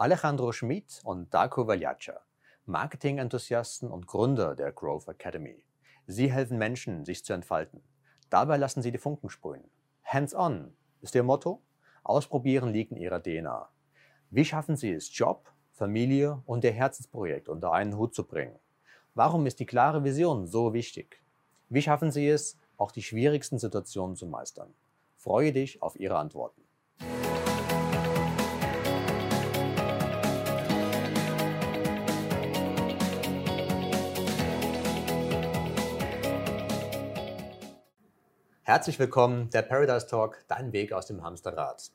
Alejandro Schmid und Darko Valjaca, Marketing-Enthusiasten und Gründer der Growth Academy. Sie helfen Menschen, sich zu entfalten. Dabei lassen sie die Funken sprühen. Hands-on ist ihr Motto. Ausprobieren liegt in ihrer DNA. Wie schaffen sie es, Job, Familie und ihr Herzensprojekt unter einen Hut zu bringen? Warum ist die klare Vision so wichtig? Wie schaffen sie es, auch die schwierigsten Situationen zu meistern? Freue dich auf ihre Antworten. Herzlich willkommen, der Paradise Talk, dein Weg aus dem Hamsterrad.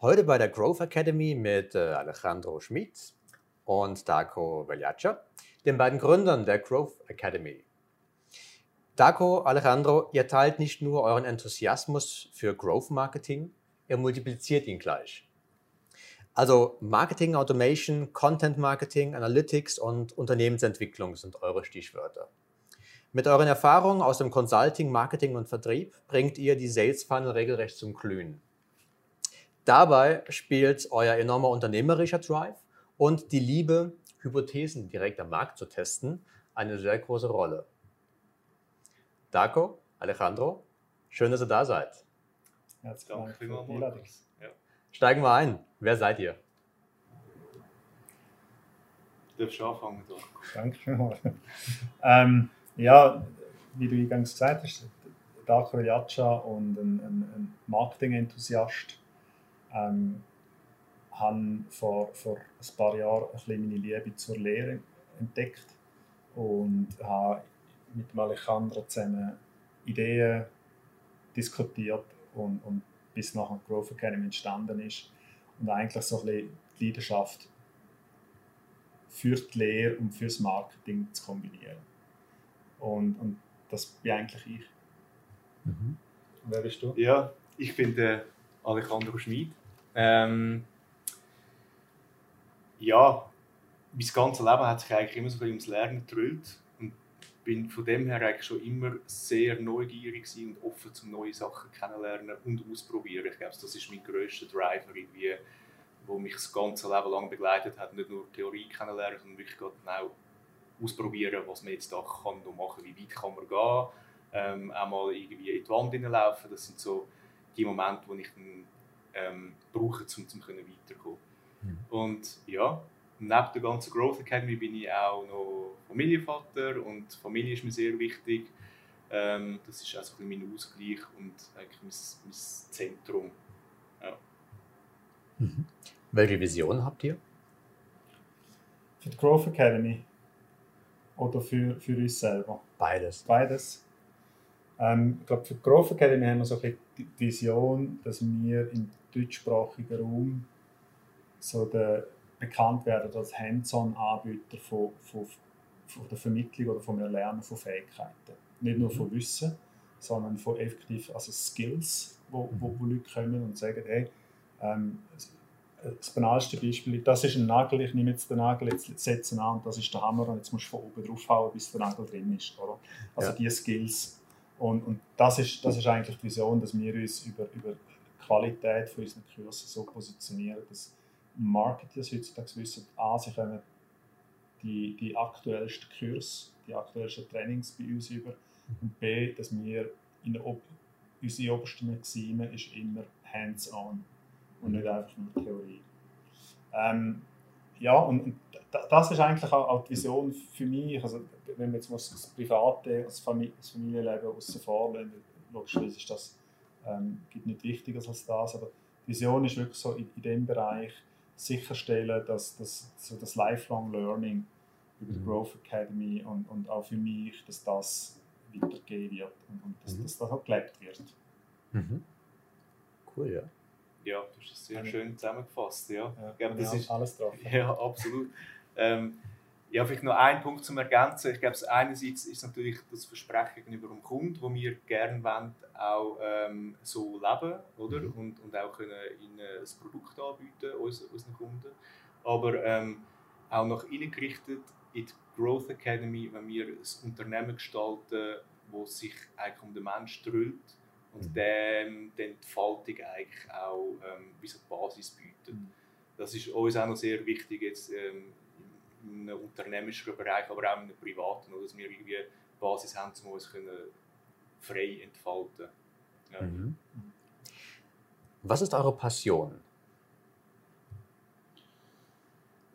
Heute bei der Growth Academy mit äh, Alejandro Schmid und Darko Veljaca, den beiden Gründern der Growth Academy. Darko, Alejandro, ihr teilt nicht nur euren Enthusiasmus für Growth Marketing, ihr multipliziert ihn gleich. Also Marketing Automation, Content Marketing, Analytics und Unternehmensentwicklung sind eure Stichwörter. Mit euren Erfahrungen aus dem Consulting, Marketing und Vertrieb bringt ihr die Sales Funnel regelrecht zum Glühen. Dabei spielt euer enormer unternehmerischer Drive und die Liebe, Hypothesen direkt am Markt zu testen, eine sehr große Rolle. Darko, Alejandro, schön, dass ihr da seid. Herzlichen Dank für die Einladung. Ja. Steigen wir ein. Wer seid ihr? Du darfst anfangen, Darko. Danke ähm, ja, wie du eingangs gesagt hast, Darko Jacha und ein, ein, ein Marketing-Enthusiast ähm, haben vor, vor ein paar Jahren ein bisschen meine Liebe zur Lehre entdeckt und habe mit Alejandro zusammen Ideen diskutiert und, und bis nachher Growth Academy entstanden ist und eigentlich so ein bisschen die Leidenschaft für die Lehre und fürs Marketing zu kombinieren. Und, und das bin eigentlich ich. Mhm. Wer bist du? Ja, ich bin der Alejandro Schmid. Ähm, ja, mein ganzes Leben hat sich eigentlich immer so ein ums Lernen gedrillt und bin von dem her eigentlich schon immer sehr neugierig und offen zum neue Sachen kennenlernen und ausprobieren. Ich glaube, das ist mein grösster Driver irgendwie, wo mich das ganze Leben lang begleitet hat, nicht nur Theorie kennenlernen, sondern wirklich genau ausprobieren, was man jetzt da kann und machen, wie weit kann man gehen, ähm, auch mal irgendwie in die Wand hineinlaufen. Das sind so die Momente, die ich dann ähm, brauche, um, um weiterzukommen. Mhm. Und ja, neben der ganzen Growth Academy bin ich auch noch Familienvater und Familie ist mir sehr wichtig. Ähm, das ist also mein Ausgleich und eigentlich mein, mein Zentrum. Ja. Mhm. Welche Vision habt ihr? Für die Growth Academy oder für, für uns selber? Beides. Beides. Ähm, ich glaube, für die Growth Academy haben wir so ein die Vision, dass wir im deutschsprachigen Raum so der, bekannt werden als Hands-on-Anbieter von, von, von der Vermittlung oder vom Erlernen von Fähigkeiten. Nicht nur von mhm. Wissen, sondern von effektiv also Skills, wo, wo, wo Leute kommen und sagen, hey, ähm, das banalste Beispiel, das ist ein Nagel, ich nehme jetzt den Nagel, jetzt setze ihn an und das ist der Hammer und jetzt musst du von oben drauf hauen, bis der Nagel drin ist. Oder? Also ja. diese Skills. Und, und das, ist, das ist eigentlich die Vision, dass wir uns über, über die Qualität von unseren Kursen so positionieren, dass Marketeers heutzutage wissen, A, sie können die, die aktuellsten Kurse, die aktuellsten Trainings bei uns über und B, dass wir in der unsere oberste Maxime ist immer hands-on und nicht einfach nur Theorie. Ähm, ja, und, und, das ist eigentlich auch, auch, die Vision für mich. Also, wenn wir jetzt mal das Private, das, Familie, das Familienleben außen vor lassen, logischerweise ist das ähm, gibt nicht Wichtiges als das, aber die Vision ist wirklich so in, in dem Bereich sicherstellen, dass, dass so das Lifelong Learning über die mhm. Growth Academy und, und auch für mich, dass das weitergehen wird und, und dass, mhm. dass das auch gelebt wird. Mhm. Cool, ja. Ja, du hast das sehr Eine, schön zusammengefasst. Ja, ja das ist alles drauf. Ja, absolut. ähm, ja, vielleicht noch ein Punkt zum Ergänzen. Ich glaube, einerseits ist natürlich das Versprechen gegenüber dem Kunden, wo wir gerne wollen, auch ähm, so leben oder? Mhm. Und, und auch können ihnen ein Produkt anbieten, unseren, unseren Kunden. Aber ähm, auch noch gerichtet in die Growth Academy, wenn wir ein Unternehmen gestalten, das sich eigentlich um den Menschen dreht und mhm. dem die Entfaltung eigentlich auch ähm, wie so Basis bietet. Mhm. das ist uns auch noch sehr wichtig jetzt ähm, in einem unternehmerischen Bereich, aber auch in einem privaten, dass wir irgendwie eine Basis haben, um uns können frei entfalten ja. mhm. Was ist eure Passion?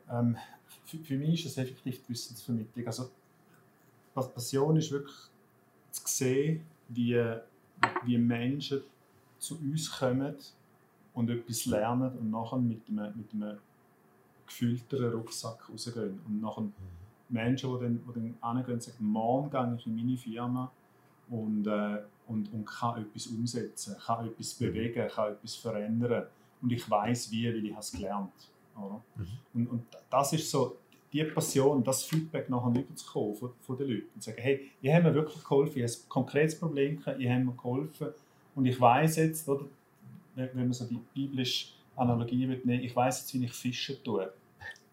Ähm, für, für, mich ist es effektiv die Wissensvermittlung. Also, Passion ist wirklich zu sehen, wie, wie Menschen zu uns kommen und etwas lernen und nachher mit einem, mit einem gefüllteren Rucksack rausgehen. Und nachher mhm. Menschen, die dann, die dann hingehen und sagen, morgen gehe ich in meine Firma und, äh, und, und kann etwas umsetzen, kann etwas mhm. bewegen, kann etwas verändern. Und ich weiß wie, weil ich es gelernt habe. Mhm. Und, und das ist so die Passion, das Feedback nachher überzukommen von, von den Leuten und sagen, hey, ihr habt mir wirklich geholfen, ich habe ein konkretes Problem gehabt, ihr habt mir geholfen und ich weiß jetzt, oder, wenn man so die biblische Analogie nehmen, ich weiß jetzt, wie ich Fischen tue.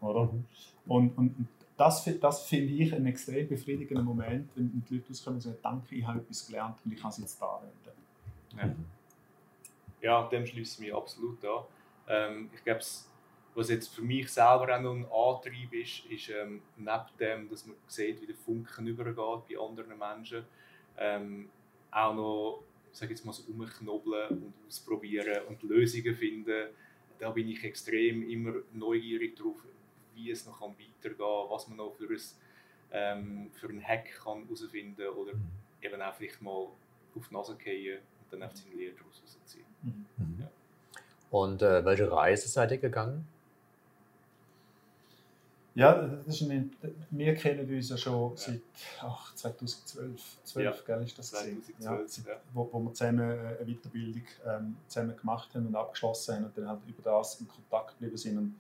Oder? Mhm. Und, und das, das finde ich ein extrem befriedigender Moment, wenn die Leute rauskommen und sagen, danke, ich habe etwas gelernt und ich kann es jetzt anwenden. Ja, ja dem schließe ich mich absolut an. Ähm, ich glaube, was jetzt für mich selber auch noch ein Antrieb ist, ist ähm, neben dem, dass man sieht, wie der Funken übergeht bei anderen Menschen, ähm, auch noch sage jetzt mal so umknobeln und ausprobieren und Lösungen finden. Da bin ich extrem immer neugierig darauf, wie es noch weitergehen kann, was man noch für, ein, ähm, für einen Hack kann herausfinden kann oder mhm. eben auch vielleicht mal auf die Nase fallen und dann einfach seine Lehre daraus rausziehen. Mhm. mhm. Ja. Und äh, welche Reise seid ihr gegangen? Ja, das ist eine, wir kennen uns ja schon ja. seit ach, 2012, 12, ja. gell, ist das 2012, ja, seit, ja. Wo, wo wir zusammen eine Weiterbildung ähm, zusammen gemacht haben und abgeschlossen haben und dann halt über das in Kontakt geblieben sind und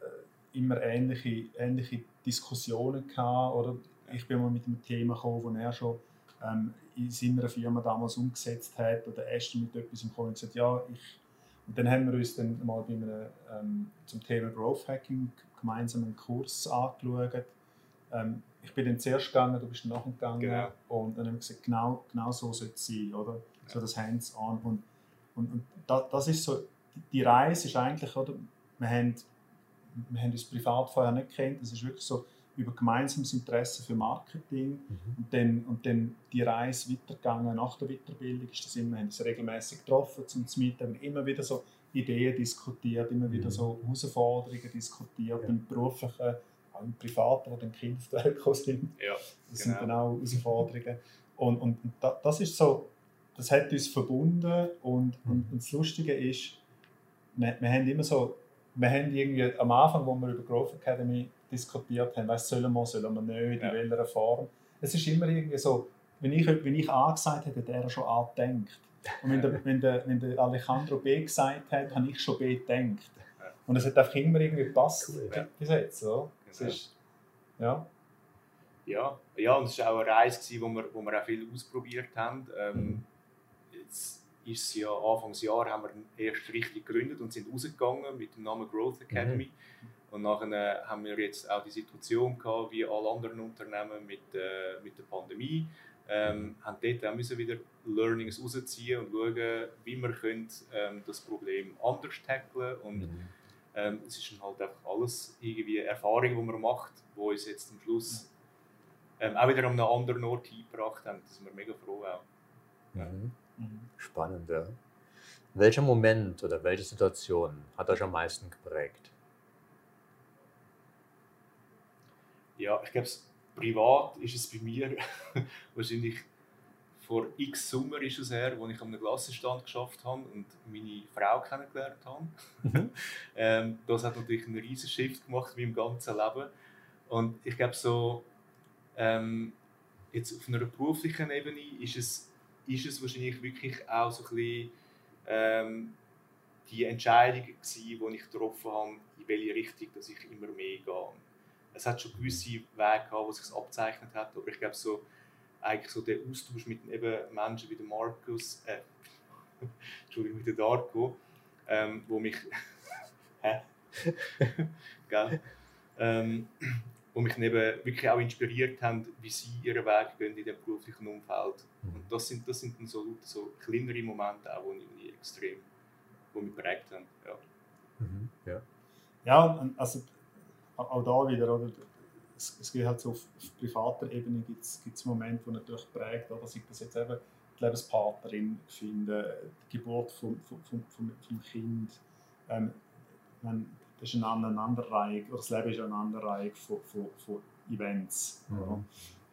äh, immer ähnliche, ähnliche Diskussionen gehabt, oder ich bin mal mit einem Thema gekommen, wo er schon ähm, in seiner Firma damals umgesetzt hat oder erst mit etwas gekommen und gesagt, ja, ich dann haben wir uns dann mal bei einem, ähm, zum Thema Growth Hacking gemeinsam einen Kurs angeschaut. Ähm, ich bin dann zuerst gegangen, du bist nachher gegangen. Genau. Und dann haben wir gesagt, genau, genau so soll es sein, oder? So das Hands-on. Und, und, und das, das ist so, die Reise ist eigentlich, oder? Wir haben, wir haben uns privat vorher nicht kennt. Das ist wirklich so über gemeinsames Interesse für Marketing mhm. und, dann, und dann die Reise weitergegangen. Nach der Weiterbildung ist das immer, wir haben uns regelmäßig getroffen zum Meeting, immer wieder so Ideen diskutiert, immer wieder mhm. so Herausforderungen diskutiert, ja. im beruflichen, auch im privaten, wo dann Kinder auf die Welt sind. Ja, das genau. sind dann auch Herausforderungen. Und, und, und das ist so, das hat uns verbunden und, mhm. und, und das Lustige ist, wir, wir haben immer so, wir haben irgendwie am Anfang, wo wir über Growth Academy diskutiert haben, weißt, sollen wir, sollen wir nicht, in ja. welcher Form. Es ist immer irgendwie so, wenn ich, wenn ich A gesagt hätte, hätte er schon A gedacht. Und wenn der, wenn, der, wenn der Alejandro B gesagt hat, habe ich schon B gedacht. Und es hat einfach immer irgendwie gepasst cool, ja. bis jetzt. So. Genau. Ist, ja. Ja, ja, und es war auch eine Reise, wo wir, wo wir auch viel ausprobiert haben. Ähm. Jetzt ist es ja Anfangsjahr haben wir erst richtig gegründet und sind rausgegangen mit dem Namen Growth Academy. Mhm. Und nachher haben wir jetzt auch die Situation gehabt, wie alle anderen Unternehmen mit, äh, mit der Pandemie ähm, haben dort auch müssen wieder Learnings rausziehen und schauen, wie wir können, ähm, das Problem anders tackeln und mhm. ähm, es ist halt einfach alles irgendwie Erfahrungen, die man macht, die uns jetzt am Schluss ähm, auch wieder an einen anderen Ort hingebracht haben. Da sind wir mega froh auch. Mhm. Mhm. Spannend, ja. Welcher Moment oder welche Situation hat euch am meisten geprägt? Ja, ich glaube, privat ist es bei mir wahrscheinlich vor x Sommer ist es her, wo ich an einem Klassenstand geschafft habe und meine Frau kennengelernt habe. Mhm. ähm, das hat natürlich einen riesen Shift gemacht in meinem ganzen Leben. Und ich glaube so, ähm, jetzt auf einer beruflichen Ebene ist es, ist es wahrscheinlich wirklich auch so ein bisschen ähm, die Entscheidung gewesen, die ich getroffen habe, in welche Richtung dass ich immer mehr gehe es hat schon gewisse Wege gehabt, wo sich abzeichnet hat, aber ich glaube so eigentlich so der Austausch mit eben Menschen wie der Markus, äh, Entschuldigung, mit der Darko, ähm, wo mich, hä? Gell? Ähm, wo mich eben wirklich auch inspiriert haben, wie sie ihren Weg gehen in dem beruflichen Umfeld. Mhm. Und das sind, das sind dann so, so kleinere Momente auch, die mich extrem, die mich prägt haben. Ja. Mhm, ja. ja, also auch da wieder, oder? Es, es geht halt so auf, auf privater Ebene gibt es Momente, die natürlich prägt, oder? Sei das jetzt eben die Lebenspartnerin finden, die Geburt vom, vom, vom, vom Kind. Ähm, meine, das ist eine Aneinanderreihung, oder das Leben ist eine Aneinanderreihung von, von, von Events. Mhm.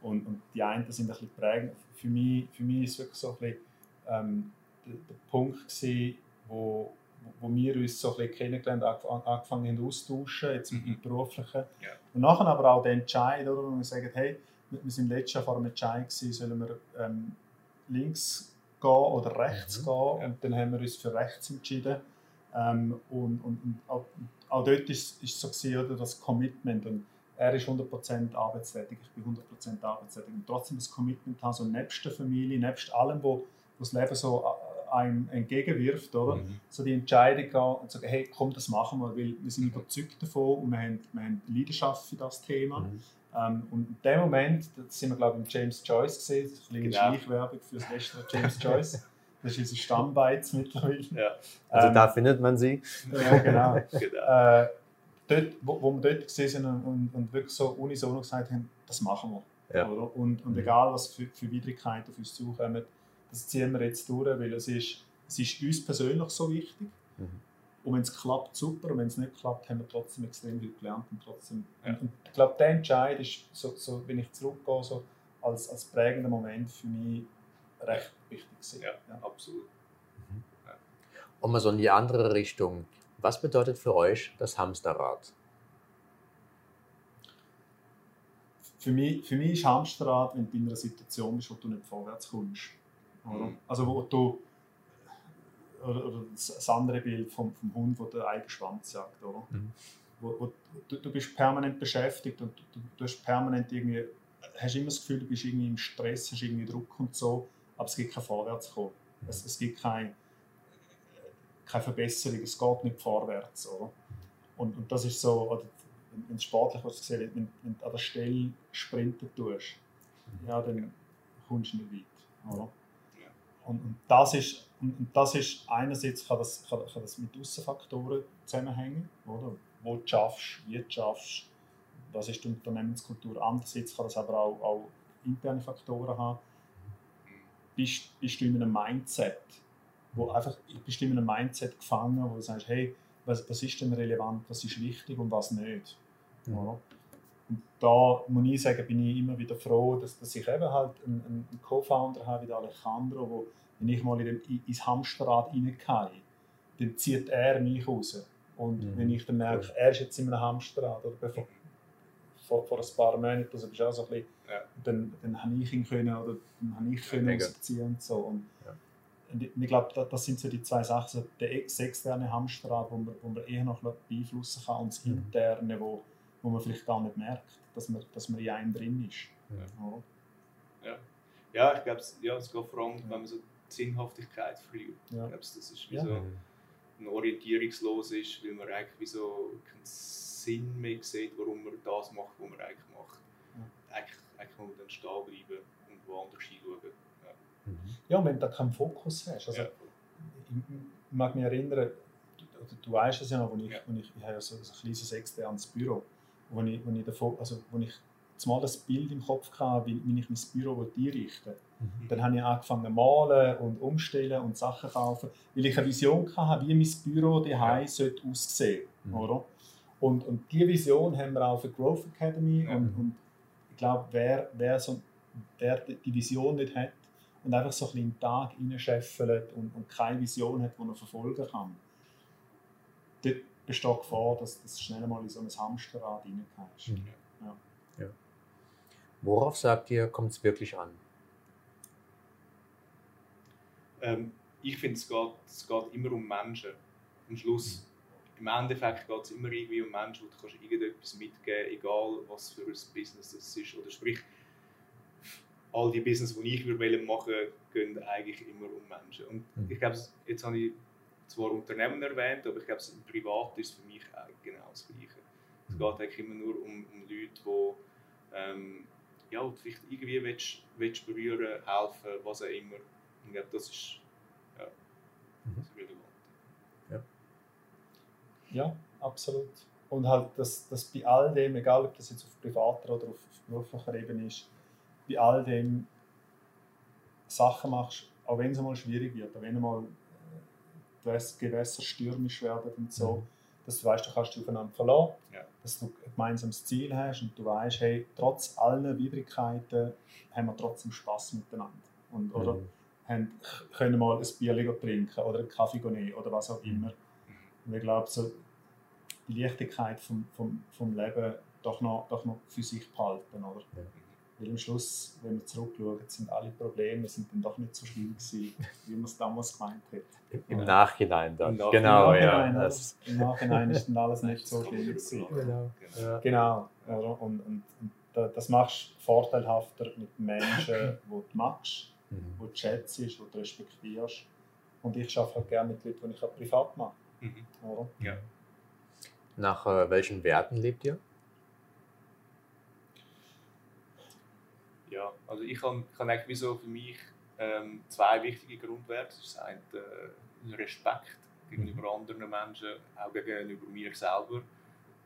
Und, und die einen sind ein bisschen prägend. Für mich, für mich ist es wirklich so ein bisschen, ähm, der, der Punkt gewesen, wo, wo wir uns so ein bisschen kennengelernt haben, angefangen haben auszutauschen, jetzt mit dem mhm. Beruflichen. Ja. Und nachher aber auch der Entscheid, oder, wo wir sagen, hey, wir sind letztes Jahr vor einem Entscheid gewesen, sollen wir ähm, links gehen oder rechts mhm. gehen. Und dann haben wir uns für rechts entschieden. Ähm, und, und, und auch, auch, dort ist es so gewesen, oder, das Commitment. Und er ist 100% arbeitstätig, ich bin 100% arbeitstätig. Und trotzdem das Commitment haben, so nebst der Familie, nebst allem, wo, wo das Leben so einem entgegenwirft, oder? Mhm. So die Entscheidung gehen und sagen, hey, komm, das machen wir, weil wir sind überzeugt davon und wir haben, wir haben Leidenschaft für das Thema. Mhm. Ähm, und in dem Moment, da sind wir glaube ich im James Joyce gesehen, eine kleine genau. Schleichwerbung für das Restaurant James Joyce. Das ist unser Stammbeiz mittlerweile. Ja. Also ähm, da findet man sie. Ja, genau. genau. Äh, dort, wo, wo wir dort gesehen sind und, und, und, wirklich so unisono gesagt haben, das machen wir. Ja. Oder? Und, und mhm. egal, was für, für Widrigkeiten auf uns zukommen, das ziehen wir jetzt durch, weil es ist, es ist uns persönlich so wichtig. Mhm. Und wenn es klappt, super. Und wenn es nicht klappt, haben wir trotzdem extrem viel gelernt. Und trotzdem, ja. und ich glaube, der Entscheid ist, so, so, wenn ich zurückgehe, so als, als prägender Moment für mich recht wichtig. Ja, ja, absolut. Mhm. Ja. Und mal so in die andere Richtung. Was bedeutet für euch das Hamsterrad? Für mich, für mich ist Hamsterrad, wenn du in einer Situation bist, wo du nicht vorwärts kommst. Mhm. Also wo du oder, oder das andere Bild vom, vom Hund, der den eigenen Schwanz jagt. Oder? Mhm. Wo, wo, du, du, bist permanent beschäftigt und du, du, hast permanent irgendwie, hast immer das Gefühl, du bist irgendwie im Stress, hast irgendwie Druck und so, aber es gibt kein Vorwärtskommen. Mhm. Es, es gibt kein, keine Verbesserung, es geht nicht vorwärts. Oder? Und, und das ist so, oder, wenn du sportlich was gesehen wenn, wenn du an der Stelle sprinten tust, ja, dann kommst du nicht weit. Oder? Und, und, das ist, und, und, das ist einerseits kann das, kann, kann das mit Außenfaktoren zusammenhängen, oder? wo du schaffst, wie du schaffst, was ist die Unternehmenskultur. Andererseits kann das aber auch, auch interne Faktoren haben. Bist, bist du in einem Mindset, wo einfach, bist du in einem Mindset gefangen, wo du sagst, hey, was, was ist denn relevant, was ist wichtig und was nicht. Mhm. Und da muss ich sagen, bin ich immer wieder froh, dass, dass ich eben halt einen, einen Co-Founder habe wie der Alejandro, wo wenn ich mal in den, ins Hamsterrad reingehe, dann zieht er mich raus. Und mhm. wenn ich dann merke, er ist jetzt in einem Hamsterrad, oder bevor, vor, vor ein paar Monaten, also bist auch so ein bisschen, ja. dann, dann habe ich ihn können, oder dann habe ich können ja, rausziehen und so. Und, ja. und ich, ich glaube, das sind so die zwei Sachen, so der externe Hamsterrad, wo man, wo man eher noch beeinflussen kann, und das mhm. interne, wo wo man vielleicht gar nicht merkt, dass man, dass man in einem drin ist. Ja, ja. ja ich glaube, ja, es geht vor allum, wenn man so die Sinnhaftigkeit verliert. Ja. Ich glaube, das ist wie ja. so ein orientierungslos ist, weil man eigentlich wie so keinen Sinn mehr sieht, warum man das macht, was man eigentlich macht. Ja. Eigentlich, eigentlich muss man dann stehen bleiben und woanders hinschauen. Ja. Mhm. ja, und wenn du da keinen Fokus hast. Also, ja. ich, ich mag mich erinnern, du, du weißt es ja noch, wo ich, ja. Wo ich, ich habe so, ein kleines externes Büro wo ich, wo ich, davon, also, wo ich zumal das Bild im Kopf hatte, wie, wie ich mein Büro einrichten mhm. Dann habe ich angefangen zu malen und umstellen und Sachen kaufen, weil ich eine Vision hatte, wie mein Büro daheim ja. sollte aussehen mhm. oder? Und, und diese Vision haben wir auch für Growth Academy mhm. und, und ich glaube, wer, wer, so, wer die Vision nicht hat und einfach so ein bisschen den Tag reinscheffelt und, und keine Vision hat, die er verfolgen kann, dort besteht Gefahr, dass du schnell mal in so ein Hamsterrad reinkommst. Mhm. Ja. Ja. Worauf sagt ihr, kommt es wirklich an? Ähm, ich finde, es geht, es geht immer um Menschen. Am Schluss, mhm. im Endeffekt geht es immer irgendwie um Menschen, wo du kannst irgendetwas mitgeben egal was für ein Business das ist. Oder sprich, all die Business, die ich machen will, gehen eigentlich immer um Menschen. Und mhm. ich glaube, jetzt habe ich zwar Unternehmen erwähnt, aber ich glaube, im Privat ist es für mich genau das Gleiche. Es geht eigentlich immer nur um, um Leute, die ähm, ja, vielleicht irgendwie willst, willst berühren, helfen, was auch immer. ich glaube, das ist, ja, mhm. das ist relevant. Ja. ja, absolut. und halt, dass, dass bei all dem, egal ob das jetzt auf privater oder auf, beruflicher Ebene ist, bei all dem Sachen machst, auch wenn es mal schwierig wird, auch wenn mal Gewässer stürmisch werden und so, mhm. dass du weißt, du kannst dich aufeinander verlassen, Ja. dass du ein gemeinsames Ziel hast und du weißt, hey, trotz allen Widrigkeiten haben wir trotzdem Spaß miteinander. Und, oder Mhm. haben, können mal ein Bier trinken oder einen Kaffee nehmen oder was auch immer. Mhm. Und ich glaube, so die Leichtigkeit vom, vom, vom Leben doch noch, doch noch für sich behalten. Oder? Ja. Weil am Schluss, wenn wir zurückschauen, sind alle Probleme sind dann doch nicht so schlimm gewesen, wie man es damals gemeint hat. Im, Im Ja. Nachhinein dann. Im Nachhinein. Genau, Im ja. Nachhinein, oder? Das, Im Nachhinein ist dann alles nicht so schlimm gewesen. genau. Ja. Genau. Und, und, und da- das machst du vorteilhafter mit Menschen, die du magst, Mhm. die du schätzt, die du respektierst. Und ich arbeite halt gerne mit Leuten, die ich auch privat mache. Mhm. Ja. Nach äh, welchen Werten lebt ihr? Ja, also ich habe kann eigentlich wie so für mich ähm, zwei wichtige Grundwerte. Das eine äh, Respekt gegenüber anderen Menschen, auch gegenüber mir selber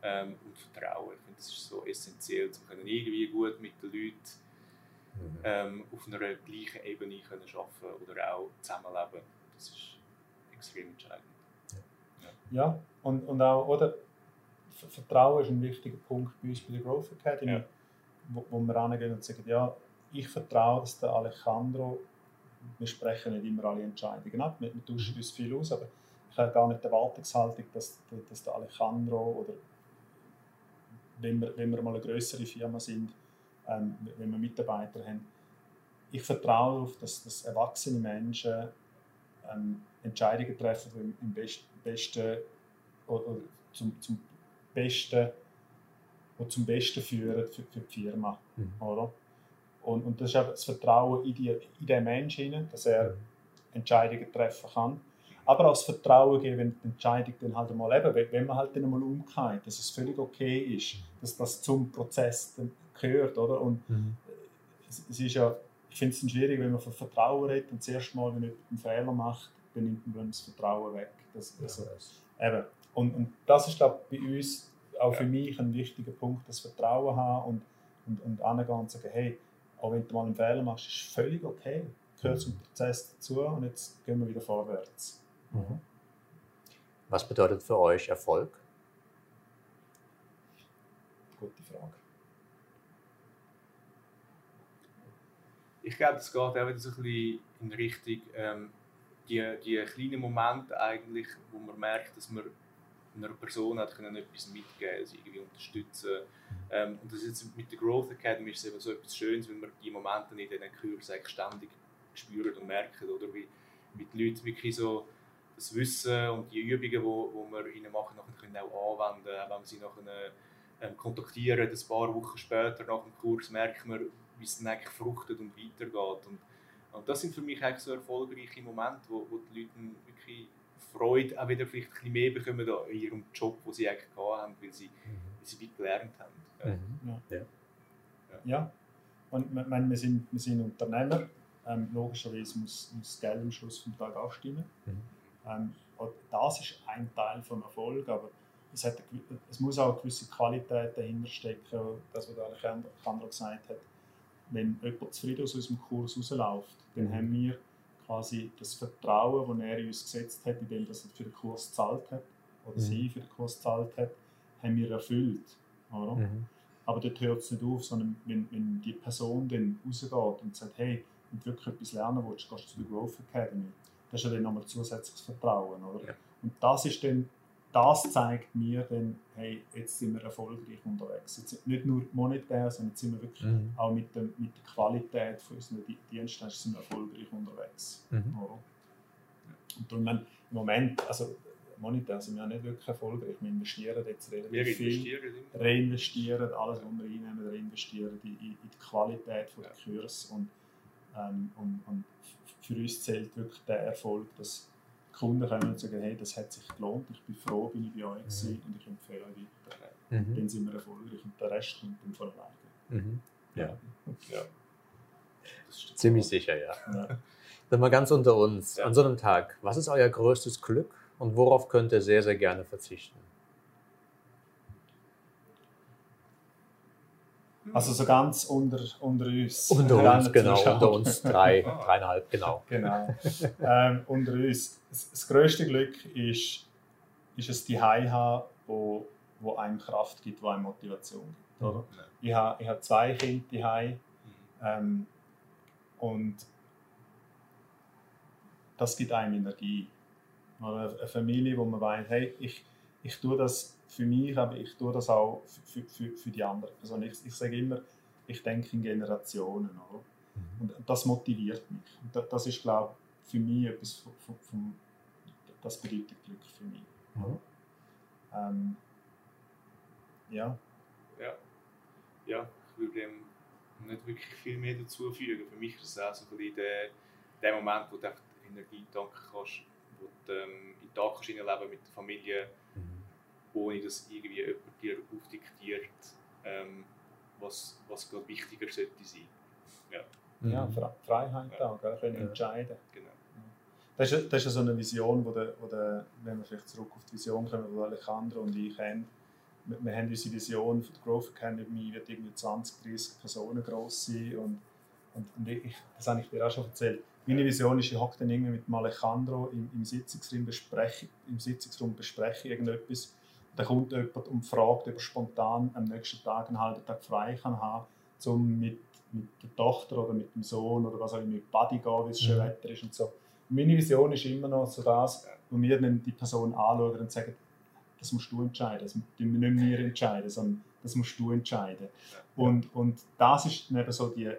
ähm, und Vertrauen. Ich finde, das ist so essentiell, um können irgendwie gut mit den Leuten Mhm. ähm, auf einer gleichen Ebene können arbeiten oder auch zusammenleben. Das ist extrem entscheidend. Ja, und, und auch, oder? Ver- Vertrauen ist ein wichtiger Punkt bei uns bei der Growth Academy, Ja. Wo, wo wir rangehen und sagen, ja, ich vertraue, dass der Alejandro, wir sprechen nicht immer alle Entscheidungen ab, wir, wir tauschen uns viel aus, aber ich habe gar nicht die Erwartungshaltung, dass, dass der Alejandro oder wenn wir, wenn wir mal eine größere Firma sind, ähm, wenn wir Mitarbeiter haben, ich vertraue darauf, dass, dass erwachsene Menschen ähm, Entscheidungen treffen, die im, im best, besten oder, oder zum, zum Besten die zum Besten führen für, für die Firma. Mhm. Oder? Und, und das ist eben das Vertrauen in, die, in den Menschen, dass er Entscheidungen treffen kann. Aber auch das Vertrauen geben, wenn die Entscheidung dann halt einmal eben, wenn- man halt dann einmal umgeht, dass es völlig okay ist, dass das zum Prozess gehört. Oder? Und Mhm. es, es ist ja, ich finde es schwierig, wenn man von Vertrauen redet und das erste Mal, wenn jemand einen Fehler macht, dann nimmt man das Vertrauen weg. Das, also, eben. Und, und das ist, glaube ich, bei uns auch für Ja. mich ein wichtiger Punkt, das Vertrauen haben und, und, und angehen und sagen, hey, auch wenn du mal einen Fehler machst, ist völlig okay. Gehört zum Prozess dazu und jetzt gehen wir wieder vorwärts. Mhm. Was bedeutet für euch Erfolg? Gute Frage. Ich glaube, es geht auch wieder so ein bisschen in Richtung ähm, die, die kleinen Momente eigentlich, wo man merkt, dass man einer Person hat können etwas mitgeben, sie irgendwie unterstützen. Ähm, und das jetzt mit der Growth Academy ist eben so etwas Schönes, wenn man die Momente in diesen Kursen ständig spüren und merken, oder wie, wie die Leute wirklich so das Wissen und die Übungen, wo, wo wir ihnen machen, nachher können auch anwenden, auch wenn wir sie nachher ähm, kontaktieren, ein paar Wochen später nach dem Kurs merkt man, wie es dann eigentlich fruchtet und weitergeht. Und, und das sind für mich eigentlich so erfolgreiche Momente, wo, wo die Leute wirklich Freude auch wieder vielleicht ein bisschen mehr bekommen an ihrem Job, den sie eigentlich gehabt haben, weil sie, weil sie weit gelernt haben. Ja. Mhm. Ja. Und wir, wir, wir, sind, wir sind Unternehmer. Ähm, logischerweise muss, muss das Geld am Schluss vom Tag auch stimmen. Mhm. Ähm, das ist ein Teil vom Erfolg, aber es, hat eine, es muss auch eine gewisse Qualität dahinter stecken, das, was Alejandro gesagt hat. Wenn jemand zufrieden aus unserem Kurs rausläuft, dann Mhm. haben wir quasi das Vertrauen, das er in uns gesetzt hat, indem dass er für den Kurs gezahlt hat, oder Mhm. sie für den Kurs gezahlt hat, haben wir erfüllt. Oder? Mhm. Aber dort hört es nicht auf, sondern wenn, wenn die Person dann rausgeht und sagt, hey, wenn du wirklich etwas lernen willst, gehst du zu der Growth Academy. Das ist ja dann nochmal zusätzliches Vertrauen. Oder? Ja. Und das ist dann, das zeigt mir dann, hey, jetzt sind wir erfolgreich unterwegs. Jetzt nicht nur monetär, sondern jetzt sind wir wirklich Mhm. auch mit der, mit der Qualität von unseren Di- Dienstleistungen sind wir erfolgreich unterwegs. Mhm. Oder? Und darum, wenn- im Moment, also monetär sind wir ja nicht wirklich erfolgreich. Wir investieren jetzt relativ Wir viel reinvestieren, alles, was wir einnehmen, reinvestieren in, in, in die Qualität von der Kurs. Und, ähm, und, und für uns zählt wirklich der Erfolg, dass Kunden kommen und sagen, hey, das hat sich gelohnt, ich bin froh, bin ich bei euch gewesen und ich empfehle euch weiter. Mhm. Dann sind wir erfolgreich und der Rest kommt dann von alleine. Mhm. Ja, Ja. Ziemlich sicher, ja. Ja. Dann mal ganz unter uns, Ja. an so einem Tag, was ist euer größtes Glück und worauf könnt ihr sehr, sehr gerne verzichten? Also so ganz unter, unter uns. Unter uns, genau, Zuschauer. unter uns drei, dreieinhalb, genau. Genau. ähm, unter uns. Das, das grösste Glück ist, ist es die haben, wo, wo einem Kraft gibt, wo einem Motivation gibt. Oder? Ja. Ich habe ich habe zwei Kinder die Mhm. ähm, und das gibt einem Energie. Oder eine Familie, wo man weiß, hey, ich, ich tue das für mich, aber ich tue das auch für, für, für die anderen Personen. Ich, ich sage immer, ich denke in Generationen. Oder? Und das motiviert mich. Und das, das ist, glaube ich, für mich etwas, vom, vom, vom, das bedeutet Glück für mich. Mhm. Ähm, ja, Ja. ja, ich würde dem nicht wirklich viel mehr dazu fügen. Für mich ist es auch so ein bisschen der, der Moment, wo du Energie tanken kannst, wo du ähm, in den Tag kannst mit der Familie, Mhm. Ohne dass irgendwie jemand dir aufdiktiert, ähm, was, was gerade wichtiger sollte sein. ja Mhm. Fre Freiheit auch, gell? können Ja. entscheiden. Genau. Das ist, das ist so eine Vision, wo der, wo der, wenn wir vielleicht zurück auf die Vision kommen, die Alejandro und ich haben. Wir, wir haben unsere Vision für die Growth Academy, wird irgendwie 20, 30 Personen groß sein. Und, und, und ich, das habe ich dir auch schon erzählt. Meine Vision ist, ich hocke dann irgendwie mit dem Alejandro im, im, Sitzungsraum, bespreche, im Sitzungsraum bespreche irgendetwas. Da kommt jemand und fragt, ob er spontan am nächsten Tag einen halben Tag frei kann haben, um mit, mit der Tochter oder mit dem Sohn oder was auch immer mit Buddy gehen, wie es schön Mhm. Wetter ist und so. Meine Vision ist immer noch so das, wo wir dann die Person anschauen und sagen, das musst du entscheiden. Das müssen wir nicht wir entscheiden, sondern das musst du entscheiden. Und, und das ist eben so die,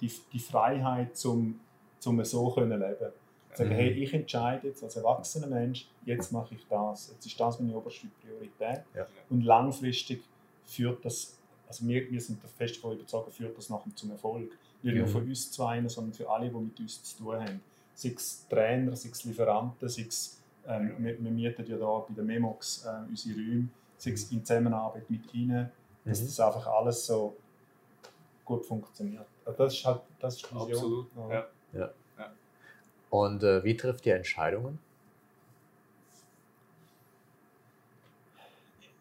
die, die Freiheit, zum, zum so können leben. Sagen, Mhm. hey, ich entscheide jetzt als erwachsener Mensch, jetzt mache ich das. Jetzt ist das meine oberste Priorität. Ja. Und langfristig führt das, also wir, wir sind fest davon überzeugt, führt das nachher zum Erfolg. Nicht nur Mhm. für uns zwei, sondern für alle, die mit uns zu tun haben. Sei es Trainer, sei es Lieferanten, sei es, ähm, wir, wir mieten ja da bei der Memox äh, unsere Räume, sei es in Zusammenarbeit mit ihnen, dass Mhm. das einfach alles so gut funktioniert. Also Das ist halt das ist die Vision. Absolut. Ja. Ja. Und äh, wie trifft ihr Entscheidungen?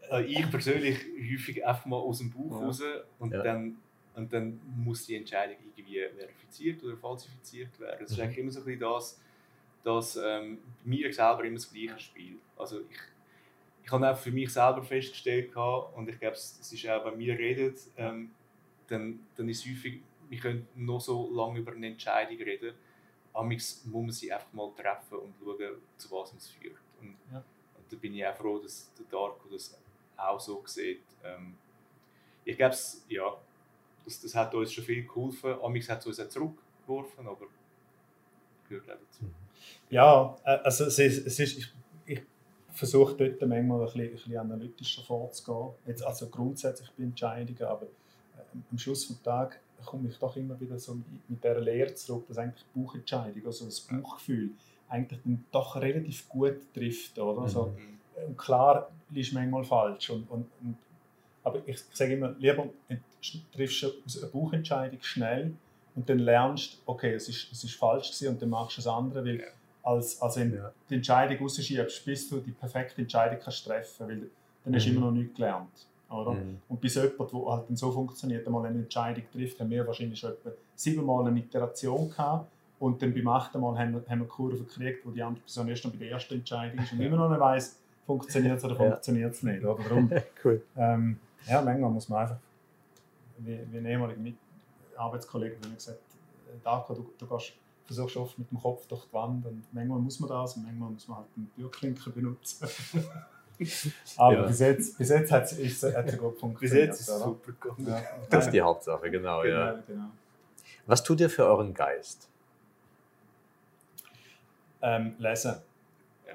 Also ich persönlich häufig einfach mal aus dem Bauch Ja. raus und, Ja. dann, und dann muss die Entscheidung irgendwie verifiziert oder falsifiziert werden. Das ist Mhm. eigentlich immer so ein bisschen das, dass ähm, bei mir selber immer das gleiche Spiel. Also ich, ich habe auch für mich selber festgestellt gehabt, und ich glaube, es es ist auch, wenn wir reden, ähm, dann, dann ist es häufig, wir können noch so lange über eine Entscheidung reden, amigs muss man sie einfach mal treffen und schauen, zu was es führt. Und, Ja. und da bin ich auch froh, dass der Darko das auch so sieht. Ähm, ich glaube, ja, das, das hat uns schon viel geholfen. Amix hat es uns auch zurückgeworfen, aber gehört auch dazu. Ja, äh, also es ist, es ist ich, ich versuche dort manchmal ein bisschen, ein bisschen analytischer vorzugehen. Jetzt also grundsätzlich bei Entscheidungen, aber äh, am Schluss des Tages komme ich doch immer wieder so mit dieser Lehre zurück, dass eigentlich die Bauchentscheidung, also das Bauchgefühl, eigentlich dann doch relativ gut trifft. Oder? So, Mhm. und klar liest manchmal falsch. Und, und, und, aber ich, sage immer, lieber triffst du aus einer Bauchentscheidung schnell und dann lernst, okay, es ist, es ist falsch gewesen und dann machst du das andere, weil Ja. als, als wenn Ja. die Entscheidung rausschiebst, bis du die perfekte Entscheidung kannst treffen, weil dann hast du Mhm. immer noch nichts gelernt. Oder? Mhm. Und bis jemand, der halt dann so funktioniert, einmal eine Entscheidung trifft, haben wir wahrscheinlich schon etwa siebenmal eine Iteration gehabt. Und dann beim achten Mal haben wir, haben wir eine Kurve gekriegt, wo die andere Person erst noch bei der ersten Entscheidung ist und immer noch nicht weiss, funktioniert es oder Ja. funktioniert es nicht. Oder? Darum, Cool. ähm, ja, manchmal muss man einfach, wie, wie ein ehemaliger Mit Arbeitskollege hat gesagt, äh, Darko, du, du gehst, versuchst oft mit dem Kopf durch die Wand und manchmal muss man das und manchmal muss man halt eine Türklinke benutzen. Aber Ja. bis jetzt, bis jetzt hat es ja gut Bis funktioniert. jetzt ist es super gegangen. Ja. Das ist die Hauptsache, genau, ja. Genau, genau. Was tut ihr für euren Geist? Ähm, lesen.